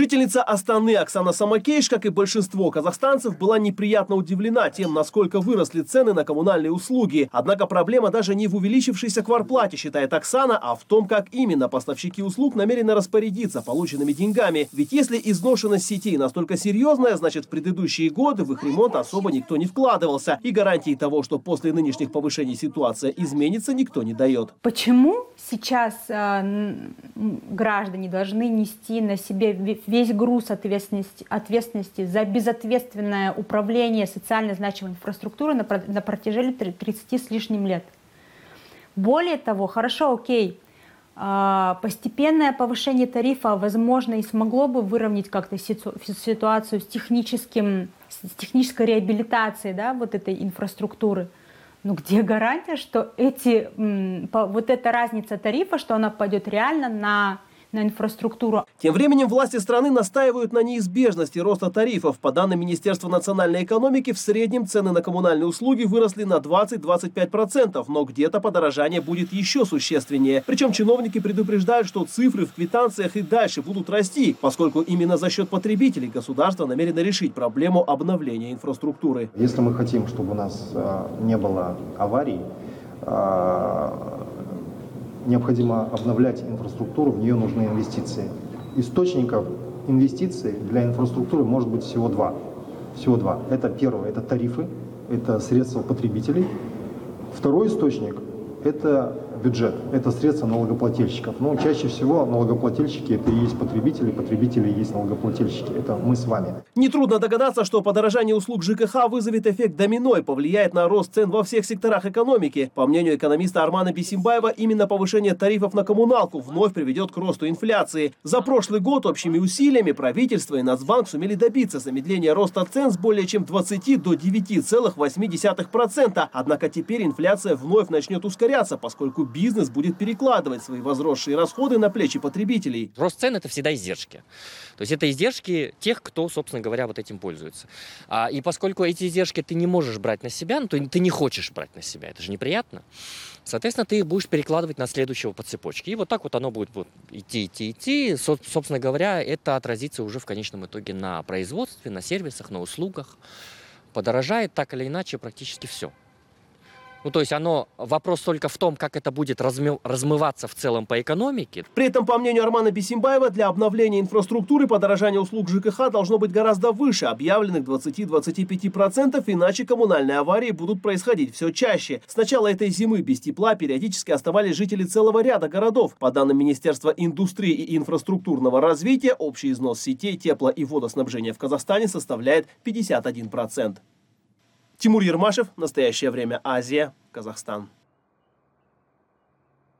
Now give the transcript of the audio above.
Жительница Астаны Оксана Самакейш, как и большинство казахстанцев, была неприятно удивлена тем, насколько выросли цены на коммунальные услуги. Однако проблема даже не в увеличившейся кварплате, считает Оксана, а в том, как именно поставщики услуг намерены распорядиться полученными деньгами. Ведь если изношенность сетей настолько серьезная, значит в предыдущие годы в их ремонт особо никто не вкладывался. И гарантии того, что после нынешних повышений ситуация изменится, никто не дает. Почему сейчас э, граждане должны нести на себе весь груз ответственности, ответственности за безответственное управление социально значимой инфраструктурой на, на протяжении 30 с лишним лет. Более того, хорошо, окей, а, постепенное повышение тарифа, возможно, и смогло бы выровнять как-то ситуацию с, техническим, с технической реабилитацией да, вот этой инфраструктуры. Но где гарантия, что эти, вот эта разница тарифа, что она пойдет реально на на инфраструктуру. Тем временем власти страны настаивают на неизбежности роста тарифов. По данным Министерства национальной экономики, в среднем цены на коммунальные услуги выросли на 20-25%, но где-то подорожание будет еще существеннее. Причем чиновники предупреждают, что цифры в квитанциях и дальше будут расти, поскольку именно за счет потребителей государство намерено решить проблему обновления инфраструктуры. Если мы хотим, чтобы у нас э, не было аварий, э, необходимо обновлять инфраструктуру, в нее нужны инвестиции. Источников инвестиций для инфраструктуры может быть всего два. Всего два. Это первое, это тарифы, это средства потребителей. Второй источник – это бюджет, это средства налогоплательщиков. Но чаще всего налогоплательщики это и есть потребители, потребители и есть налогоплательщики. Это мы с вами. Нетрудно догадаться, что подорожание услуг ЖКХ вызовет эффект домино и повлияет на рост цен во всех секторах экономики. По мнению экономиста Армана Бисимбаева, именно повышение тарифов на коммуналку вновь приведет к росту инфляции. За прошлый год общими усилиями правительство и Нацбанк сумели добиться замедления роста цен с более чем 20 до 9,8%. Однако теперь инфляция вновь начнет ускоряться, поскольку бизнес будет перекладывать свои возросшие расходы на плечи потребителей. Рост цен – это всегда издержки. То есть это издержки тех, кто, собственно говоря, вот этим пользуется. А, и поскольку эти издержки ты не можешь брать на себя, ну, то ты не хочешь брать на себя, это же неприятно. Соответственно, ты их будешь перекладывать на следующего по цепочке. И вот так вот оно будет вот идти, идти, идти. Со, собственно говоря, это отразится уже в конечном итоге на производстве, на сервисах, на услугах. Подорожает так или иначе практически все. Ну, то есть оно, вопрос только в том, как это будет размы, размываться в целом по экономике. При этом, по мнению Армана Бесимбаева, для обновления инфраструктуры подорожание услуг ЖКХ должно быть гораздо выше объявленных 20-25%, иначе коммунальные аварии будут происходить все чаще. С начала этой зимы без тепла периодически оставались жители целого ряда городов. По данным Министерства индустрии и инфраструктурного развития, общий износ сетей тепла и водоснабжения в Казахстане составляет 51%. Тимур Ермашев. Настоящее время. Азия. Казахстан.